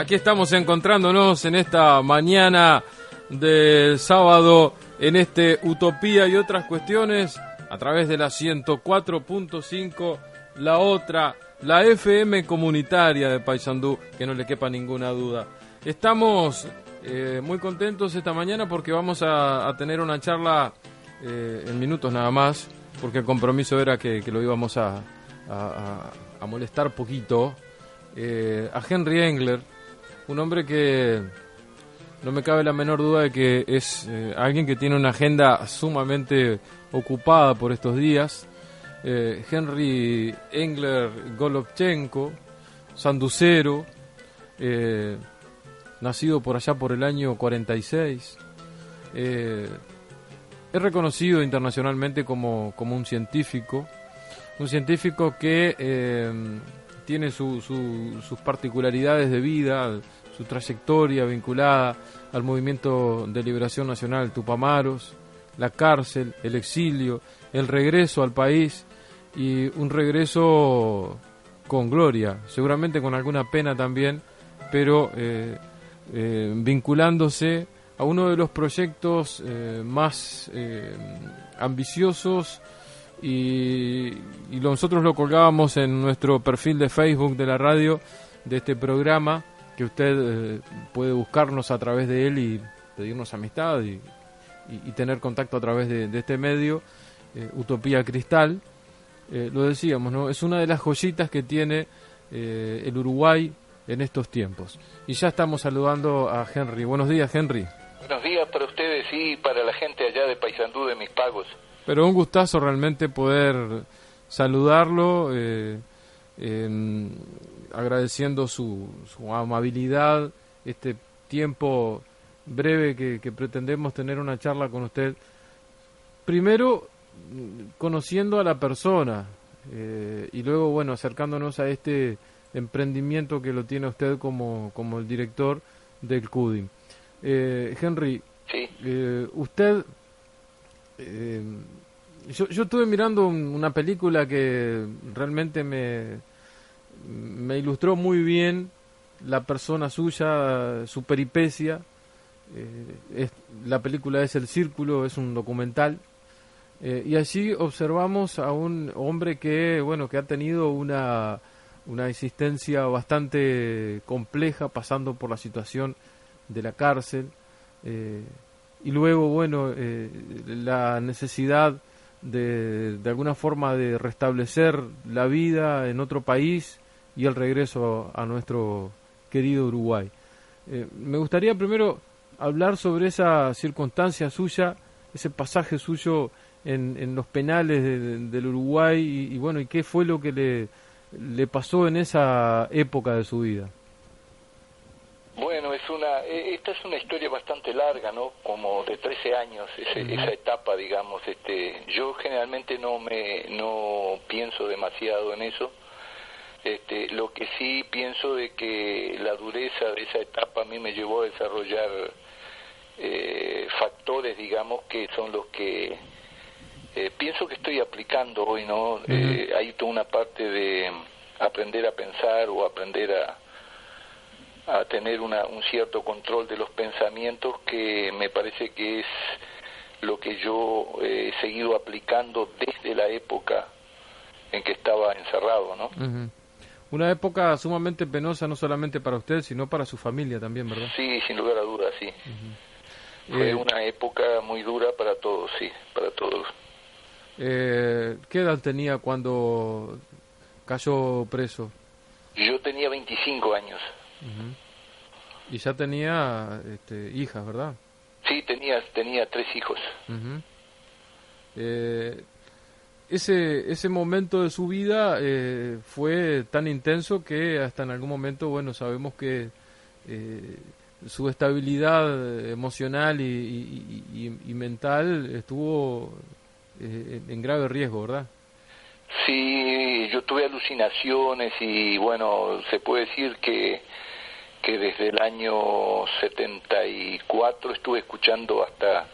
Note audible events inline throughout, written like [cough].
Aquí estamos encontrándonos en esta mañana de sábado en este Utopía y otras cuestiones a través de la 104.5, la otra, la FM comunitaria de Paysandú, que no le quepa ninguna duda. Estamos eh, muy contentos esta mañana porque vamos a, tener una charla eh, en minutos nada más, porque el compromiso era que, lo íbamos a, a molestar poquito. Eh, a Henry Engler, un hombre que no me cabe la menor duda de que es eh, alguien que tiene una agenda sumamente ocupada por estos días. Eh, Henry Engler Golovchenko, sanducero, eh, nacido por allá por el año 46. es reconocido internacionalmente como, como, un científico, un científico que tiene sus particularidades de vida, su trayectoria vinculada al movimiento de liberación nacional Tupamaros, la cárcel, el exilio, el regreso al país y un regreso con gloria, seguramente con alguna pena también, pero eh, eh, vinculándose a uno de los proyectos eh, más ambiciosos y, y, nosotros lo colgábamos en nuestro perfil de Facebook de la radio de este programa que usted eh, puede buscarnos a través de él y pedirnos amistad y, tener contacto a través de, este medio, eh, Utopía Cristal. Eh, lo decíamos, ¿no? Es una de las joyitas que tiene el Uruguay en estos tiempos. Y ya estamos saludando a Henry. Buenos días, Henry. Buenos días para ustedes y para la gente allá de Paysandú de mis pagos. Pero un gustazo realmente poder saludarlo agradeciendo su, amabilidad, este tiempo breve que, pretendemos tener una charla con usted. Primero, conociendo a la persona eh, y luego, bueno, acercándonos a este emprendimiento que lo tiene usted como, como el director del CUDIM. Eh, Henry, eh, usted... yo, yo estuve mirando una película que realmente me, me ilustró muy bien la persona suya, su peripecia. Eh, la película es El Círculo, es un documental. Eh, y allí observamos a un hombre que, bueno, que ha tenido una, una existencia bastante compleja, pasando por la situación de la cárcel. Eh, y luego, bueno, la necesidad de, de alguna forma de restablecer la vida en otro país y el regreso a nuestro querido Uruguay. Eh, me gustaría primero hablar sobre esa circunstancia suya, ese pasaje suyo en, en los penales del Uruguay y, bueno, y qué fue lo que le, le pasó en esa época de su vida. Bueno, es una, e, esta es una historia bastante larga, ¿no? Como de 13 años, esa etapa, digamos. Este, yo generalmente no me, no pienso demasiado en eso, este, lo que sí pienso de que la dureza de esa etapa a mí me llevó a desarrollar eh, factores, digamos, que son los que eh, pienso que estoy aplicando hoy, ¿no? Eh, hay toda una parte de aprender a pensar o aprender a, a tener una, un cierto control de los pensamientos que me parece que es lo que yo he seguido aplicando desde la época en que estaba encerrado, ¿no? Una época sumamente penosa no solamente para usted, sino para su familia también, ¿verdad? Sí, sin lugar a dudas, sí. Fue eh, una época muy dura para todos, sí, para todos. Eh, ¿Qué edad tenía cuando cayó preso? Yo tenía 25 años. Y ya tenía este, hijas, ¿verdad? Sí, tenía, tenía tres hijos. eh, ese, ese momento de su vida eh, fue tan intenso que hasta en algún momento, bueno, sabemos que eh, su estabilidad emocional y, y, mental estuvo eh, en grave riesgo, ¿verdad? Sí, yo tuve alucinaciones y bueno, se puede decir que, que desde el año 74 estuve escuchando hasta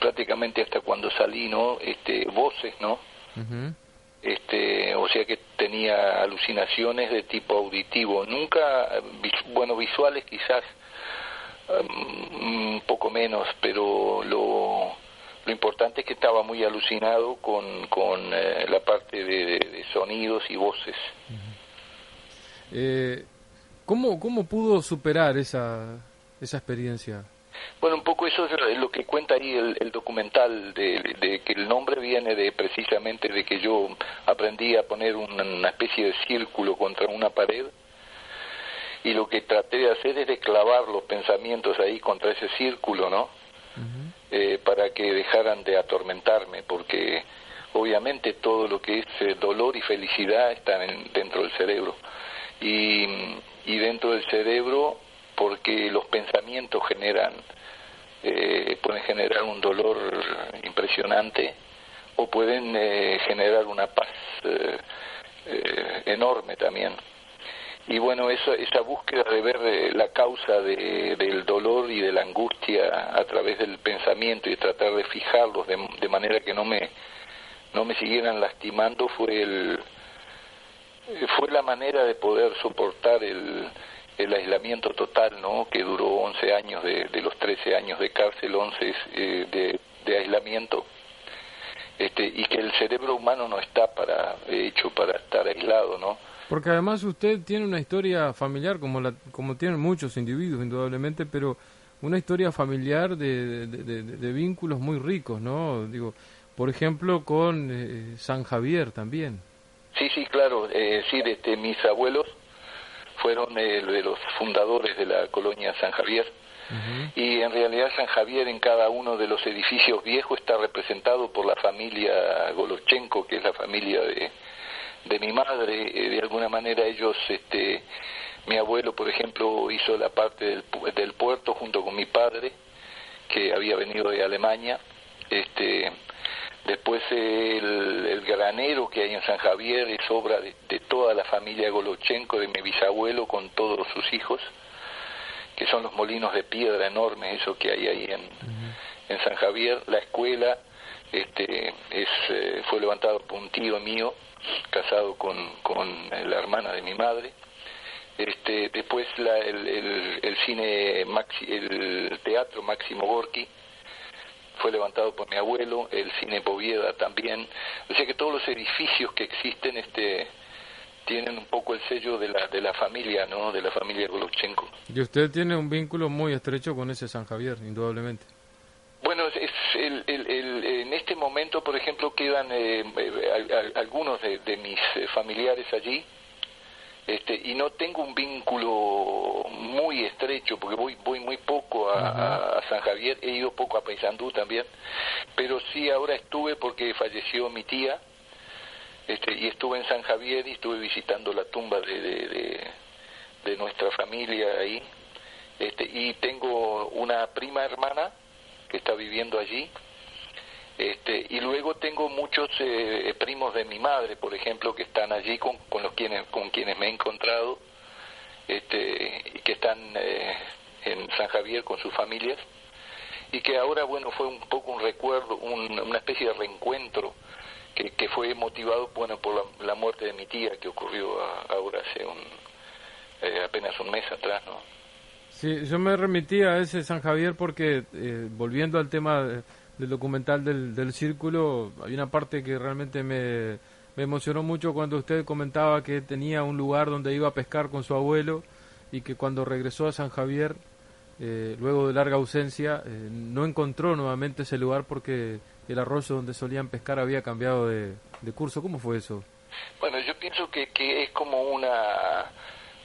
prácticamente hasta cuando salí, ¿no? Este, voces, ¿no? Este, o sea que tenía alucinaciones de tipo auditivo, nunca, bueno, visuales quizás um, un poco menos, pero lo, lo importante es que estaba muy alucinado con, con eh, la parte de, sonidos y voces. eh, ¿cómo, ¿Cómo pudo superar esa, esa experiencia? Bueno, un poco eso es lo que cuenta ahí el, documental, de, que el nombre viene de precisamente de que yo aprendí a poner una, especie de círculo contra una pared y lo que traté de hacer es de clavar los pensamientos ahí contra ese círculo, ¿no? eh, para que dejaran de atormentarme, porque obviamente todo lo que es eh, dolor y felicidad están dentro del cerebro. Y, y dentro del cerebro, porque los pensamientos generan eh, pueden generar un dolor impresionante o pueden eh, generar una paz eh, enorme también. Y bueno, esa, búsqueda de ver la causa de, del dolor y de la angustia a través del pensamiento y tratar de fijarlos de, de manera que no me, no me siguieran lastimando fue el, fue la manera de poder soportar el, el aislamiento total, ¿no? Que duró 11 años, de, de los 13 años de cárcel, 11 eh, de, de, aislamiento. Este, y que el cerebro humano no está para hecho para estar aislado, ¿no? Porque además usted tiene una historia familiar, como, la, como tienen muchos individuos, indudablemente, pero una historia familiar de, de, de vínculos muy ricos, ¿no? Digo, por ejemplo, con eh, San Javier también. Sí, sí, claro. Eh, sí, desde mis abuelos fueron eh, de los fundadores de la colonia San Javier. Y en realidad San Javier en cada uno de los edificios viejos está representado por la familia Golochenko, que es la familia de, de mi madre. Eh, de alguna manera ellos, este, mi abuelo, por ejemplo, hizo la parte del, del puerto junto con mi padre, que había venido de Alemania. Este, Después el, granero que hay en San Javier es obra de, toda la familia Golochenko, de mi bisabuelo con todos sus hijos, que son los molinos de piedra enormes, eso que hay ahí en, en San Javier. La escuela este, es, eh, fue levantada por un tío mío, casado con, con la hermana de mi madre. Este, después la, el, el, cine, Maxi, el teatro Máximo Gorki, fue levantado por mi abuelo, el cine Povieda también, o sea que todos los edificios que existen este tienen un poco el sello de la de la familia, ¿no? De la familia Golochenko. Y usted tiene un vínculo muy estrecho con ese San Javier, indudablemente. Bueno, es el, el, en este momento, por ejemplo, quedan eh, eh, algunos de, de, mis eh, familiares allí, este, y no tengo un vínculo muy estrecho porque voy voy muy poco a, San Javier he ido poco a Paysandú también pero sí ahora estuve porque falleció mi tía este, y estuve en San Javier y estuve visitando la tumba de, de, de nuestra familia ahí este, y tengo una prima hermana que está viviendo allí este, y luego tengo muchos eh, primos de mi madre, por ejemplo, que están allí con, con los quienes, con quienes me he encontrado, este, que están eh, en San Javier con sus familias, y que ahora, bueno, fue un poco un recuerdo, una especie de reencuentro que, que fue motivado, bueno, por la, muerte de mi tía que ocurrió ahora hace un, eh, apenas un mes atrás, ¿no? Sí, yo me remití a ese San Javier porque, volviendo al tema del documental del, del círculo, hay una parte que realmente me, me emocionó mucho cuando usted comentaba que tenía un lugar donde iba a pescar con su abuelo y que cuando regresó a San Javier, eh, luego de larga ausencia, eh, no encontró nuevamente ese lugar porque el arroyo donde solían pescar había cambiado de, de curso. ¿Cómo fue eso? Bueno, yo pienso que, que es como una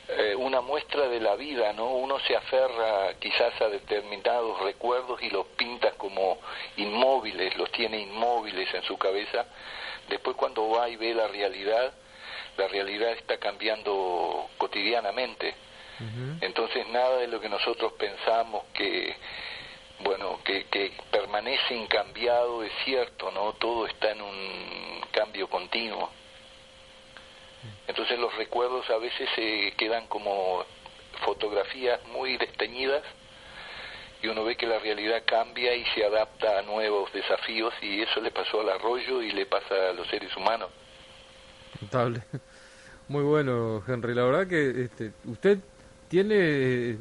eh, una muestra de la vida, ¿no? Uno se aferra quizás a determinados recuerdos y los pinta como inmóviles, los tiene inmóviles en su cabeza. Después cuando va y ve la realidad, la realidad está cambiando cotidianamente. Entonces nada de lo que nosotros pensamos que bueno, que, que permanece incambiado es cierto, ¿no? Todo está en un cambio continuo. Entonces los recuerdos a veces se quedan como fotografías muy desteñidas y uno ve que la realidad cambia y se adapta a nuevos desafíos y eso le pasó al arroyo y le pasa a los seres humanos. Notable. [laughs] Muy bueno, Henry. La verdad que este, usted tiene,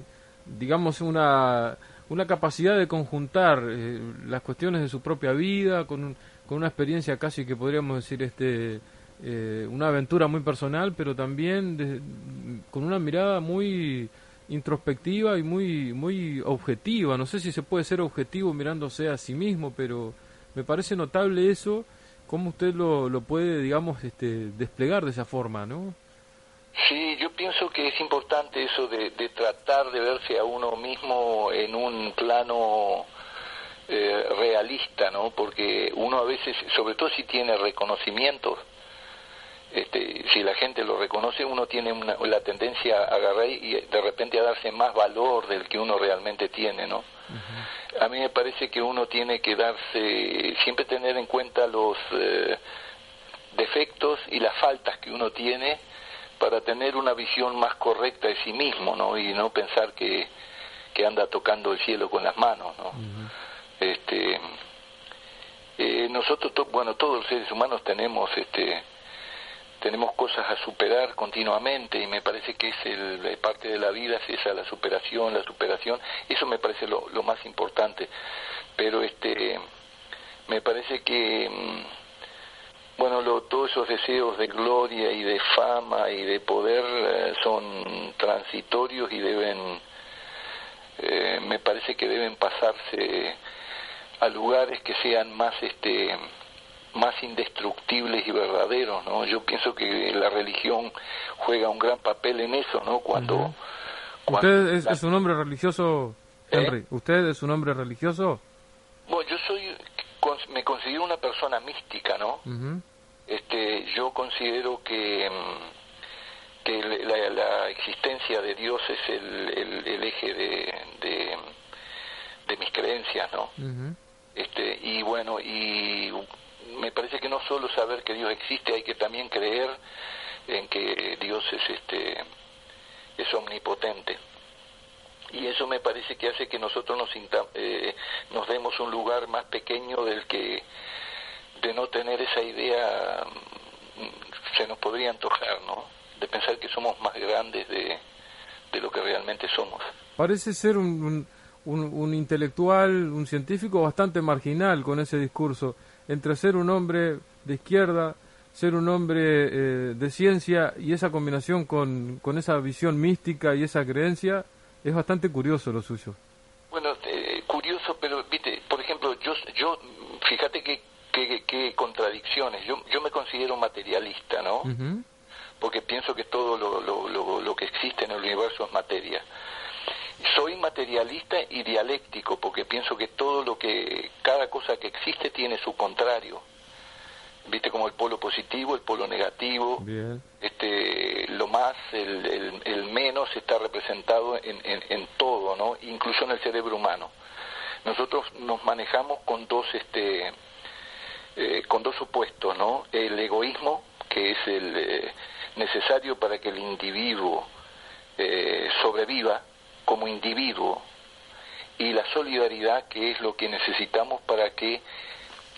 digamos, una, una capacidad de conjuntar eh, las cuestiones de su propia vida con, con una experiencia casi que podríamos decir este eh, una aventura muy personal, pero también con una mirada muy introspectiva y muy muy objetiva. No sé si se puede ser objetivo mirándose a sí mismo, pero me parece notable eso, cómo usted lo, lo puede, digamos, este, desplegar de esa forma, ¿no? Sí, yo pienso que es importante eso de, tratar de verse a uno mismo en un plano eh, realista, ¿no? Porque uno a veces, sobre todo si tiene reconocimientos, este, si la gente lo reconoce, uno tiene la tendencia a agarrar y de repente a darse más valor del que uno realmente tiene, ¿no? A mí me parece que uno tiene que darse, siempre tener en cuenta los eh, defectos y las faltas que uno tiene para tener una visión más correcta de sí mismo, ¿no? Y no pensar que, que anda tocando el cielo con las manos, ¿no? Este, eh, nosotros, bueno, todos los seres humanos tenemos, este, tenemos cosas a superar continuamente y me parece que es el, parte de la vida es esa la superación la superación. Eso me parece lo, lo más importante. Pero este me parece que mm, bueno lo, todos esos deseos de gloria y de fama y de poder eh, son transitorios y deben eh, me parece que deben pasarse a lugares que sean más este más indestructibles y verdaderos, ¿no? Yo pienso que la religión juega un gran papel en eso, ¿no? Cuando... ¿Usted es, un hombre religioso, ¿Eh? Henry? ¿Usted es un hombre religioso? Bueno, yo soy... Me considero una persona mística, ¿no? este Yo considero que mm, que la, existencia de Dios es el, el, eje de, de, mis creencias, ¿no? este Y bueno, y me parece que no solo saber que Dios existe, hay que también creer en que Dios es este es omnipotente. Y eso me parece que hace que nosotros nos, eh, nos demos un lugar más pequeño del que de no tener esa idea mm, se nos podría antojar, ¿no? De pensar que somos más grandes de, de lo que realmente somos. Parece ser un, un, un intelectual, un científico bastante marginal con ese discurso entre ser un hombre de izquierda, ser un hombre eh, de ciencia y esa combinación con, con esa visión mística y esa creencia, es bastante curioso lo suyo. Bueno, eh, curioso, pero, viste, por ejemplo, yo, yo fíjate qué que, contradicciones. Yo, yo me considero materialista, ¿no? Porque pienso que todo lo, lo, lo que existe en el universo es materia soy materialista y dialéctico porque pienso que todo lo que cada cosa que existe tiene su contrario. Viste como el polo positivo el polo negativo. Este lo más el, el, menos está representado en, en, todo no incluso en el cerebro humano. Nosotros nos manejamos con dos este eh, con dos opuestos no el egoísmo que es el eh, necesario para que el individuo eh, sobreviva como individuo y la solidaridad que es lo que necesitamos para que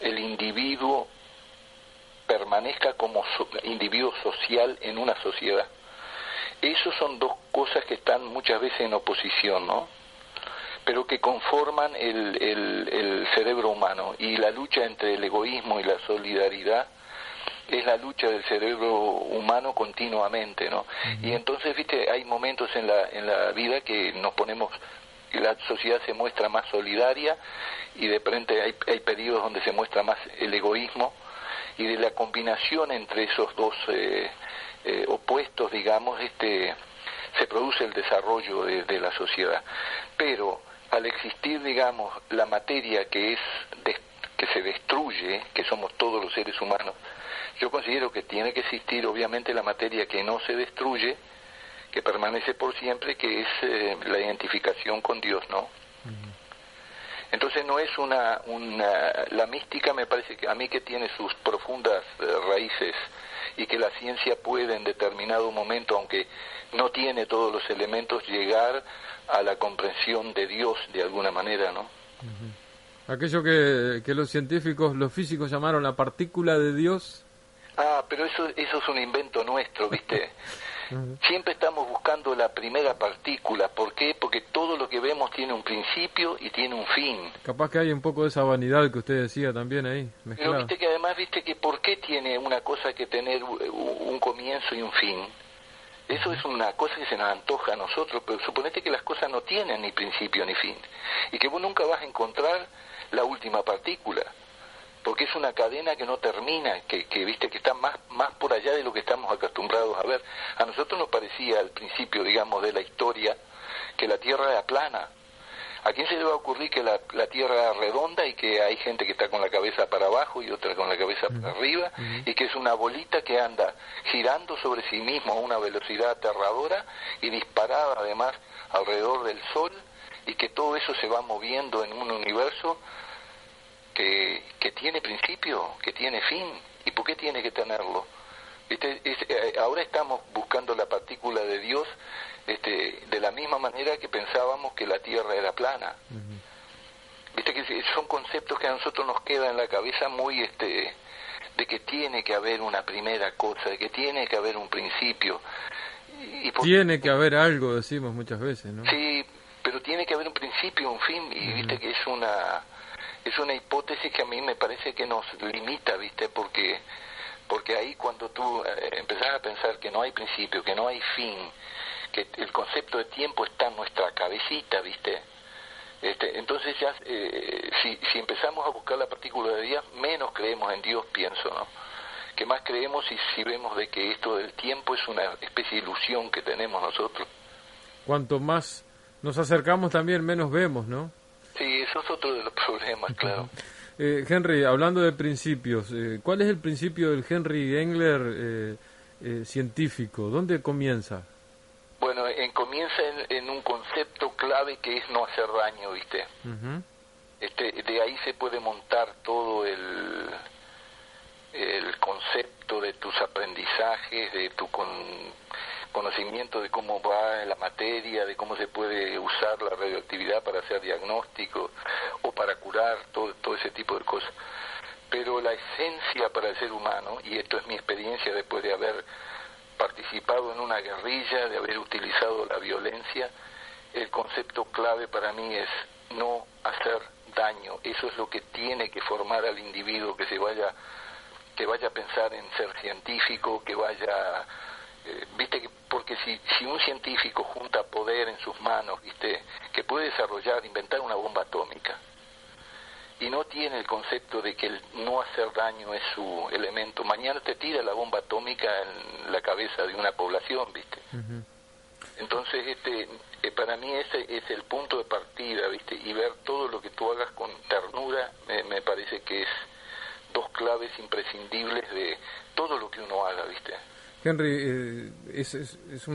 el individuo permanezca como individuo social en una sociedad. Esos son dos cosas que están muchas veces en oposición, ¿no? Pero que conforman el, el, el cerebro humano y la lucha entre el egoísmo y la solidaridad es la lucha del cerebro humano continuamente, ¿no? Y entonces, viste, hay momentos en la, en la vida que nos ponemos, la sociedad se muestra más solidaria y de repente hay, hay periodos donde se muestra más el egoísmo y de la combinación entre esos dos eh, eh, opuestos, digamos, este, se produce el desarrollo de, de la sociedad. Pero al existir, digamos, la materia que es que se destruye, que somos todos los seres humanos, yo considero que tiene que existir obviamente la materia que no se destruye, que permanece por siempre, que es eh, la identificación con Dios, ¿no? Entonces no es una, una, la mística me parece que a mí que tiene sus profundas eh, raíces y que la ciencia puede en determinado momento, aunque no tiene todos los elementos, llegar a la comprensión de Dios de alguna manera, ¿no? Aquello que, que los científicos, los físicos llamaron la partícula de Dios, Ah, pero eso, eso es un invento nuestro, ¿viste? [laughs] Siempre estamos buscando la primera partícula. ¿Por qué? Porque todo lo que vemos tiene un principio y tiene un fin. Capaz que hay un poco de esa vanidad que usted decía también ahí. Pero viste que además, viste que ¿por qué tiene una cosa que tener un comienzo y un fin? Eso es una cosa que se nos antoja a nosotros, pero suponete que las cosas no tienen ni principio ni fin. Y que vos nunca vas a encontrar la última partícula porque es una cadena que no termina, que, que, viste que está más, más por allá de lo que estamos acostumbrados a ver. A nosotros nos parecía al principio, digamos, de la historia que la Tierra era plana. ¿A quién se le va a ocurrir que la, la Tierra era redonda y que hay gente que está con la cabeza para abajo y otra con la cabeza para arriba y que es una bolita que anda girando sobre sí mismo a una velocidad aterradora y disparada además alrededor del Sol y que todo eso se va moviendo en un universo que, que tiene principio, que tiene fin. ¿Y por qué tiene que tenerlo? Este, ahora estamos buscando la partícula de Dios este, de la misma manera que pensábamos que la Tierra era plana. Viste que son conceptos que a nosotros nos quedan en la cabeza muy este de que tiene que haber una primera cosa, de que tiene que haber un principio. Y Tiene que haber algo, decimos muchas veces, ¿no? Sí, pero tiene que haber un principio, un fin, y viste que es una es una hipótesis que a mí me parece que nos limita, ¿viste? Porque, porque ahí cuando tú eh, empezás a pensar que no hay principio, que no hay fin, que el concepto de tiempo está en nuestra cabecita, ¿viste? Este, entonces ya, eh, si, si empezamos a buscar la partícula de Dios, menos creemos en Dios, pienso, ¿no? Que más creemos si, si vemos de que esto del tiempo es una especie de ilusión que tenemos nosotros. Cuanto más nos acercamos también, menos vemos, ¿no? Sí, eso es otro de los problemas, claro. Eh, Henry, hablando de principios, eh, ¿cuál es el principio del Henry Engler eh, eh, científico? ¿Dónde comienza? Bueno, en, comienza en, un concepto clave que es no hacer daño, ¿viste? este, de ahí se puede montar todo el, el concepto de tus aprendizajes, de tu con, conocimiento de cómo va la materia, de cómo se puede usar la radioactividad para hacer diagnóstico o para curar, todo, todo ese tipo de cosas. Pero la esencia para el ser humano, y esto es mi experiencia después de haber participado en una guerrilla, de haber utilizado la violencia, el concepto clave para mí es no hacer daño. Eso es lo que tiene que formar al individuo que se vaya que vaya a pensar en ser científico, que vaya viste que porque si, si un científico junta poder en sus manos, viste, que puede desarrollar, inventar una bomba atómica, y no tiene el concepto de que el no hacer daño es su elemento, mañana te tira la bomba atómica en la cabeza de una población, viste. Entonces, este, eh, para mí ese es el punto de partida, viste, y ver todo lo que tú hagas con ternura, me, me parece que es dos claves imprescindibles de todo lo que uno haga, viste. Henry, eh, es, es,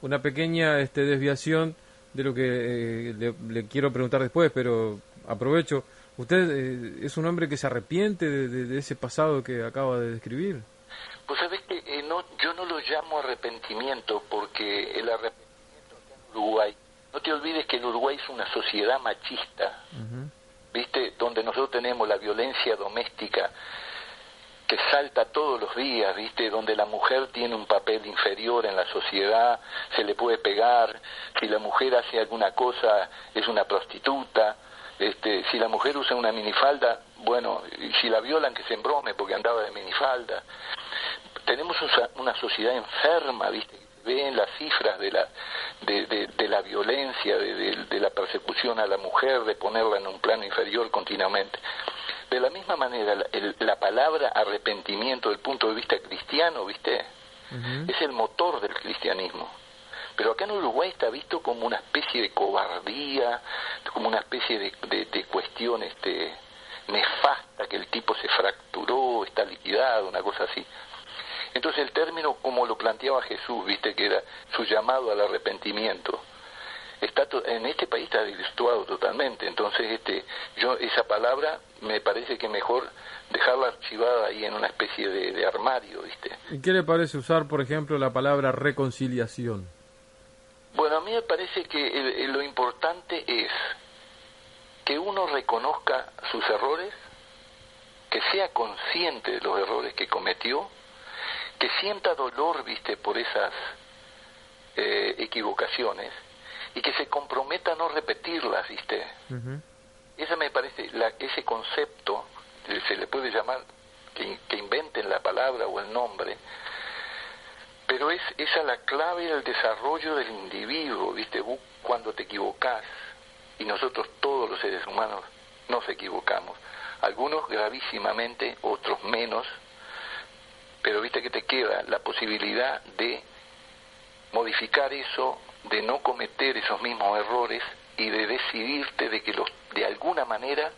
una pequeña este, desviación de lo que eh, le, quiero preguntar después, pero aprovecho. ¿Usted eh, es un hombre que se arrepiente de, ese pasado que acaba de describir? Pues sabes que no, yo no lo llamo arrepentimiento porque el arrepentimiento en Uruguay, no te olvides que el Uruguay es una sociedad machista, ¿viste? Donde nosotros tenemos la violencia doméstica que salta todos los días, ¿viste? Donde la mujer tiene un papel inferior en la sociedad, se le puede pegar, si la mujer hace alguna cosa es una prostituta, este, si la mujer usa una minifalda, bueno, y si la violan que se embrome porque andaba de minifalda. Tenemos una sociedad enferma, ¿viste? Ven las cifras de la, de, de, la violencia, de, de la persecución a la mujer, de ponerla en un plano inferior continuamente. De la misma manera, la, palabra arrepentimiento del punto de vista cristiano, ¿viste? Es el motor del cristianismo. Pero acá en Uruguay está visto como una especie de cobardía, como una especie de, de, cuestión este, nefasta, que el tipo se fracturó, está liquidado, una cosa así. Entonces el término, como lo planteaba Jesús, viste, que era su llamado al arrepentimiento, está en este país está desvirtuado totalmente. Entonces, este, yo esa palabra me parece que mejor dejarla archivada ahí en una especie de, armario, ¿viste? ¿Y qué le parece usar, por ejemplo, la palabra reconciliación? Bueno, a mí me parece que lo importante es que uno reconozca sus errores, que sea consciente de los errores que cometió que sienta dolor, viste, por esas eh, equivocaciones y que se comprometa a no repetirlas, viste. Esa me parece, la, ese concepto, se le puede llamar que, que inventen la palabra o el nombre, pero es esa la clave del desarrollo del individuo, ¿viste? cuando te equivocas, y nosotros todos los seres humanos nos equivocamos, algunos gravísimamente, otros menos, pero viste que te queda la posibilidad de modificar eso, de no cometer esos mismos errores y de decidirte de que los, de alguna manera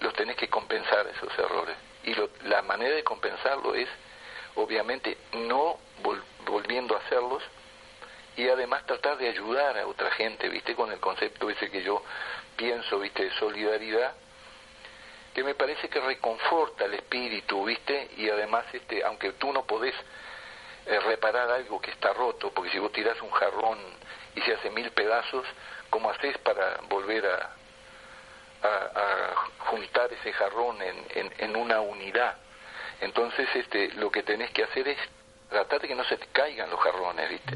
los tenés que compensar esos errores. Y la manera de compensarlo es, obviamente, no volviendo a hacerlos y además tratar de ayudar a otra gente, ¿viste? Con el concepto ese que yo pienso, ¿viste? De solidaridad, que me parece que reconforta el espíritu, ¿viste? Y además, este, aunque tú no podés eh, reparar algo que está roto, porque si vos tirás un jarrón y se hace mil pedazos, ¿cómo haces para volver a, a, juntar ese jarrón en, en, una unidad? Entonces, este, lo que tenés que hacer es tratar de que no se te caigan los jarrones, ¿viste?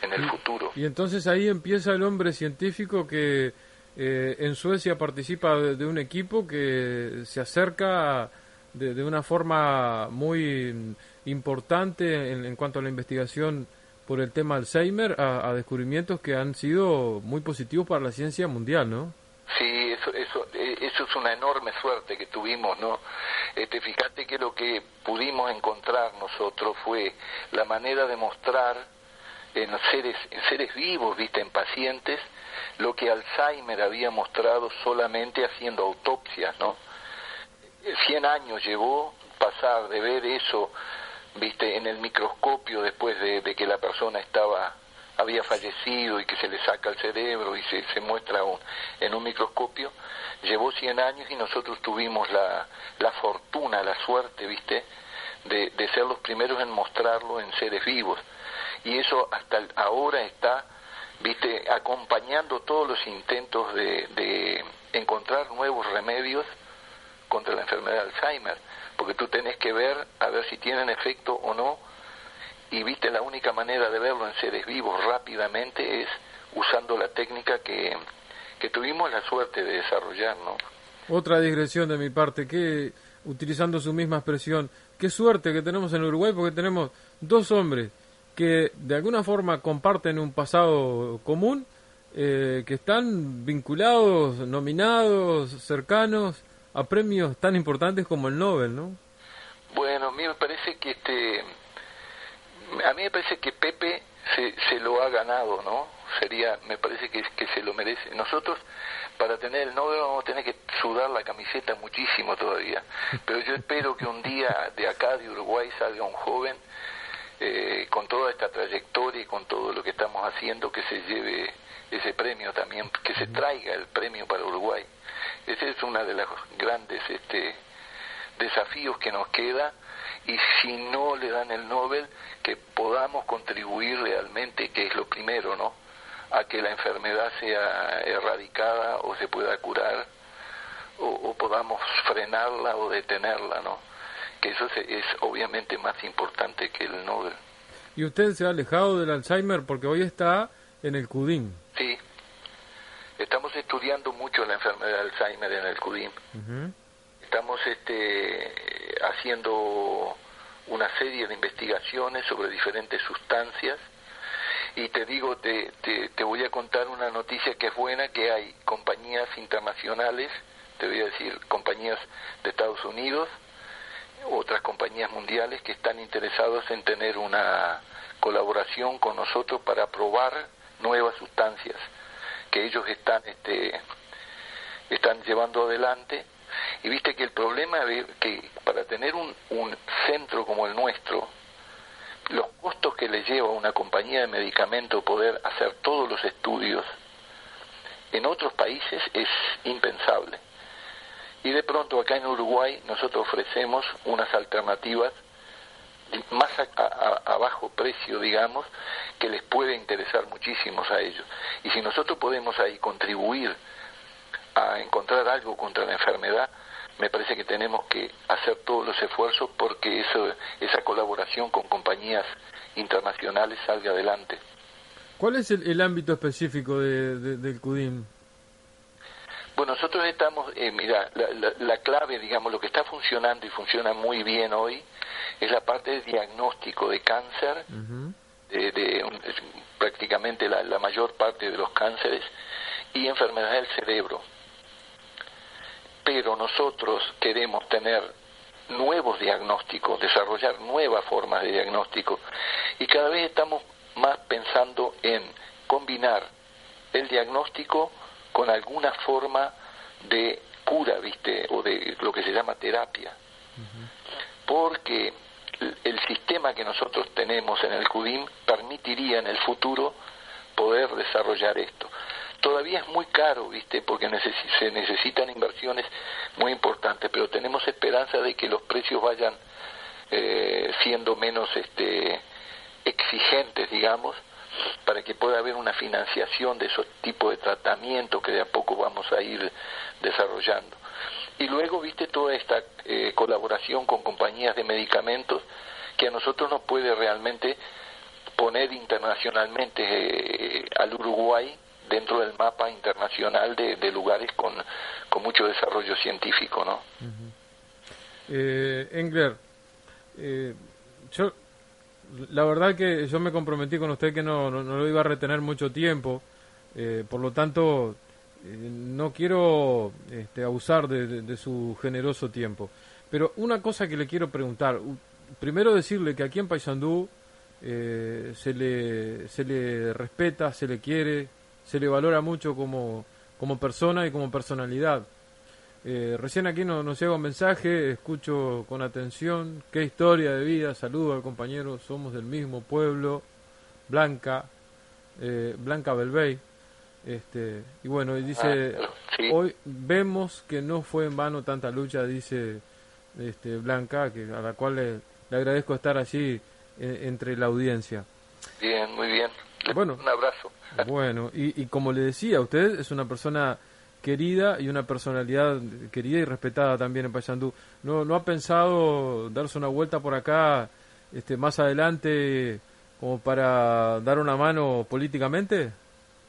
En el futuro. Y entonces ahí empieza el hombre científico que eh, en Suecia participa de, un equipo que se acerca de, de una forma muy importante en, cuanto a la investigación por el tema Alzheimer a, descubrimientos que han sido muy positivos para la ciencia mundial, ¿no? Sí, eso, eso, eh, eso es una enorme suerte que tuvimos, ¿no? Este, fíjate que lo que pudimos encontrar nosotros fue la manera de mostrar en seres, en seres vivos, viste, en pacientes, lo que Alzheimer había mostrado solamente haciendo autopsias, ¿no? Cien años llevó pasar de ver eso, viste, en el microscopio después de, que la persona estaba había fallecido y que se le saca el cerebro y se, se muestra en un microscopio, llevó 100 años y nosotros tuvimos la, la fortuna, la suerte, ¿viste?, de, de ser los primeros en mostrarlo en seres vivos. Y eso hasta ahora está viste, acompañando todos los intentos de, de encontrar nuevos remedios contra la enfermedad de Alzheimer, porque tú tenés que ver a ver si tienen efecto o no, y viste, la única manera de verlo en seres vivos rápidamente es usando la técnica que, que tuvimos la suerte de desarrollar, ¿no? Otra digresión de mi parte, que utilizando su misma expresión, qué suerte que tenemos en Uruguay porque tenemos dos hombres que de alguna forma comparten un pasado común, eh, que están vinculados, nominados, cercanos a premios tan importantes como el Nobel, ¿no? Bueno, a mí me parece que este, a mí me parece que Pepe se, se lo ha ganado, ¿no? Sería, me parece que, que se lo merece. Nosotros para tener el Nobel vamos a tener que sudar la camiseta muchísimo todavía. Pero yo espero que un día de acá, de Uruguay, salga un joven eh, con toda esta trayectoria y con todo lo que estamos haciendo, que se lleve ese premio también, que se traiga el premio para Uruguay. Ese es uno de los grandes este, desafíos que nos queda y si no le dan el Nobel, que podamos contribuir realmente, que es lo primero, ¿no? A que la enfermedad sea erradicada o se pueda curar o, o podamos frenarla o detenerla, ¿no? que eso es, obviamente más importante que el Nobel. ¿Y usted se ha alejado del Alzheimer porque hoy está en el CUDIM? Sí, estamos estudiando mucho la enfermedad de Alzheimer en el CUDIM. Estamos este, haciendo una serie de investigaciones sobre diferentes sustancias. Y te digo, te, te, te, voy a contar una noticia que es buena, que hay compañías internacionales, te voy a decir compañías de Estados Unidos, otras compañías mundiales que están interesados en tener una colaboración con nosotros para probar nuevas sustancias que ellos están este, están llevando adelante. Y viste que el problema es que para tener un, un centro como el nuestro los costos que le lleva a una compañía de medicamentos poder hacer todos los estudios en otros países es impensable. Y de pronto acá en Uruguay nosotros ofrecemos unas alternativas más a, bajo precio, digamos, que les puede interesar muchísimo a ellos. Y si nosotros podemos ahí contribuir a encontrar algo contra la enfermedad, me parece que tenemos que hacer todos los esfuerzos porque eso, esa colaboración con compañías internacionales salga adelante. ¿Cuál es el, ámbito específico del CUDIM? Bueno, nosotros estamos, eh, mira, la, clave, digamos, lo que está funcionando y funciona muy bien hoy es la parte de diagnóstico de cáncer, de, prácticamente la, la mayor parte de los cánceres y enfermedades del cerebro. Pero nosotros queremos tener nuevos diagnósticos, desarrollar nuevas formas de diagnóstico y cada vez estamos más pensando en combinar el diagnóstico con alguna forma de cura, ¿viste? O de lo que se llama terapia. Porque el sistema que nosotros tenemos en el CUDIM permitiría en el futuro poder desarrollar esto. Todavía es muy caro, ¿viste? Porque se necesitan inversiones muy importantes, pero tenemos esperanza de que los precios vayan eh, siendo menos este, exigentes, digamos, para que pueda haber una financiación de esos tipos de tratamientos que de a poco vamos a ir desarrollando. Y luego, viste, toda esta eh, colaboración con compañías de medicamentos que a nosotros nos puede realmente poner internacionalmente eh, al Uruguay dentro del mapa internacional de, lugares con, con, mucho desarrollo científico, ¿no? eh, Engler, eh, yo la verdad que yo me comprometí con usted que no, no, lo iba a retener mucho tiempo, eh, por lo tanto no quiero este, abusar de, su generoso tiempo. Pero una cosa que le quiero preguntar, primero decirle que aquí en Paysandú eh, se, le, se le respeta, se le quiere, se le valora mucho como, como persona y como personalidad. Eh, recién aquí nos, nos llega un mensaje, escucho con atención, qué historia de vida, saludo al compañero, somos del mismo pueblo, Blanca, eh, Blanca Belvey. Este, y bueno, y dice, ah, hoy vemos que no fue en vano tanta lucha, dice este, Blanca, que a la cual le, agradezco estar allí eh, entre la audiencia. Bien, muy bien. bueno, un abrazo. [laughs] Bueno, y, y como le decía, usted es una persona querida y una personalidad querida y respetada también en Paysandú. ¿No, ¿No ha pensado darse una vuelta por acá este, más adelante como para dar una mano políticamente?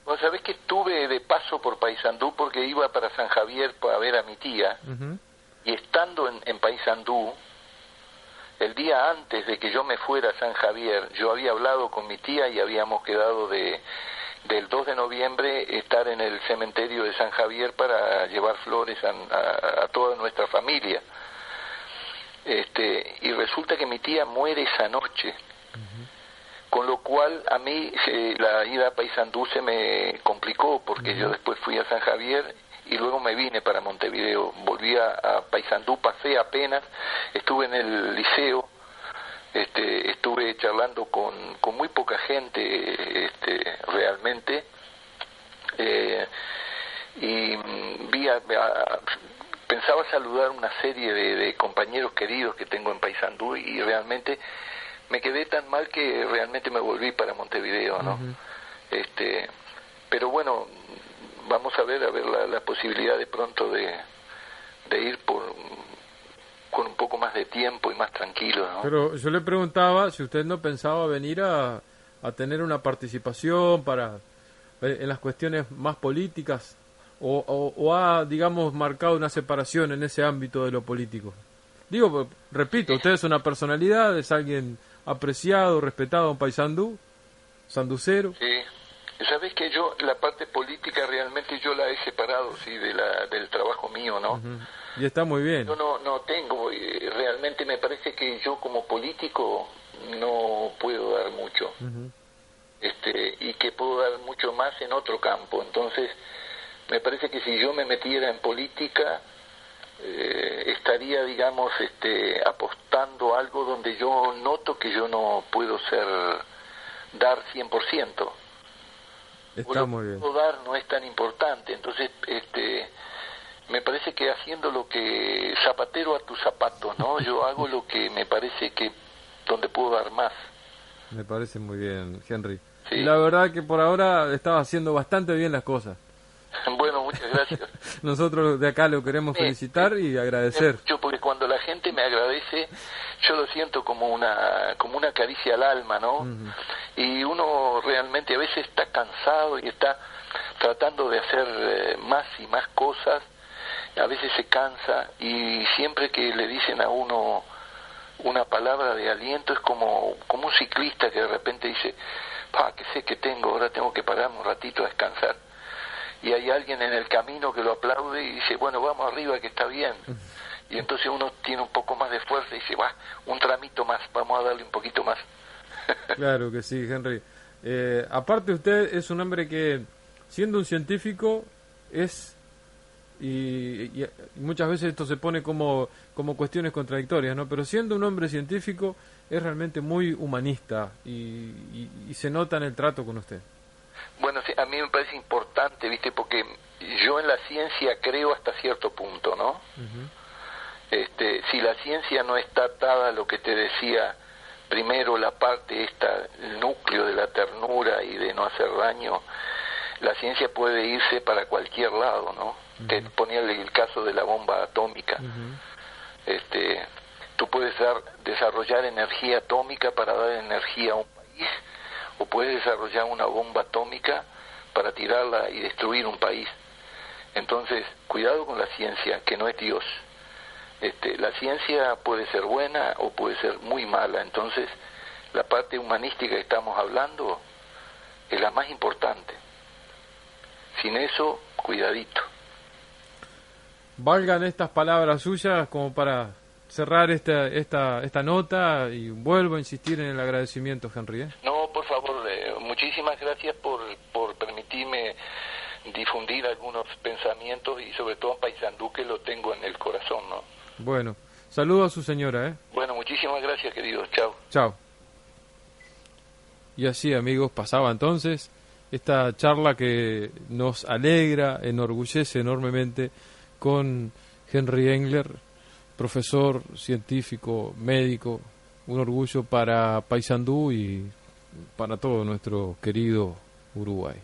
Vos sabés que estuve de paso por Paysandú porque iba para San Javier para ver a mi tía. Y estando en, en Paysandú, el día antes de que yo me fuera a San Javier, yo había hablado con mi tía y habíamos quedado de del 2 de noviembre estar en el cementerio de San Javier para llevar flores a, toda nuestra familia. Este, y resulta que mi tía muere esa noche, con lo cual a mí la ida a Paysandú se me complicó porque yo después fui a San Javier y luego me vine para Montevideo. Volví a, a Paysandú, pasé apenas, estuve en el liceo este, estuve charlando con, con muy poca gente este, realmente eh, y vi pensaba saludar una serie de, compañeros queridos que tengo en Paysandú y realmente me quedé tan mal que realmente me volví para Montevideo, ¿no? Este, pero bueno, vamos a ver a ver la, la posibilidad de pronto de, de ir por con un poco más de tiempo y más tranquilo. ¿no? Pero yo le preguntaba si usted no pensaba venir a, a tener una participación para eh, en las cuestiones más políticas o, o, ha, digamos, marcado una separación en ese ámbito de lo político. Digo, repito, usted es una personalidad, es alguien apreciado, respetado en Paysandú, sanducero. Sí, sabes que yo la parte política realmente yo la he separado, sí, de la, del trabajo mío, ¿no? Y está muy bien. Yo no, no tengo, eh, realmente me parece que yo como político no puedo dar mucho. este Y que puedo dar mucho más en otro campo. Entonces, me parece que si yo me metiera en política, eh, estaría, digamos, este, apostando algo donde yo noto que yo no puedo ser, dar 100%. Está muy bien. dar no es tan importante. Entonces, este me parece que haciendo lo que zapatero a tu zapato, ¿no? [laughs] Yo hago lo que me parece que donde puedo dar más. Me parece muy bien, Henry. Y la verdad que por ahora estaba haciendo bastante bien las cosas. [laughs] bueno, muchas gracias. [laughs] Nosotros de acá lo queremos felicitar y agradecer. Yo porque cuando la gente me agradece, yo lo siento como una como una caricia al alma, ¿no? Y uno realmente a veces está cansado y está tratando de hacer eh, más y más cosas, a veces se cansa y siempre que le dicen a uno una palabra de aliento es como como un ciclista que de repente dice, pa, que sé que tengo, ahora tengo que pararme un ratito a descansar y hay alguien en el camino que lo aplaude y dice, bueno, vamos arriba, que está bien. Y entonces uno tiene un poco más de fuerza y dice, va, un tramito más, vamos a darle un poquito más. [laughs] claro que sí, Henry. Eh, aparte usted es un hombre que, siendo un científico, es... Y, muchas veces esto se pone como, como cuestiones contradictorias, ¿no? Pero siendo un hombre científico es realmente muy humanista y, y se nota en el trato con usted. Bueno, a mí me parece importante, ¿viste? Porque yo en la ciencia creo hasta cierto punto, ¿no? este, si la ciencia no está atada a lo que te decía primero la parte esta, el núcleo de la ternura y de no hacer daño, la ciencia puede irse para cualquier lado, ¿no? Te ponía el, caso de la bomba atómica. Este, tú puedes dar, desarrollar energía atómica para dar energía a un país o puedes desarrollar una bomba atómica para tirarla y destruir un país. Entonces, cuidado con la ciencia, que no es Dios. Este, la ciencia puede ser buena o puede ser muy mala, entonces la parte humanística que estamos hablando es la más importante. Sin eso, cuidadito. Valgan estas palabras suyas como para cerrar esta, esta, esta nota y vuelvo a insistir en el agradecimiento, Henry. ¿eh? No, por favor, eh, muchísimas gracias por, por permitirme difundir algunos pensamientos y sobre todo en Paysandú que lo tengo en el corazón, ¿no? Bueno, saludo a su señora, ¿eh? Bueno, muchísimas gracias, queridos. Chao. Chao. Y así, amigos, pasaba entonces esta charla que nos alegra, enorgullece enormemente con Henry Engler, profesor, científico, médico, un orgullo para Paysandú y para todo nuestro querido Uruguay.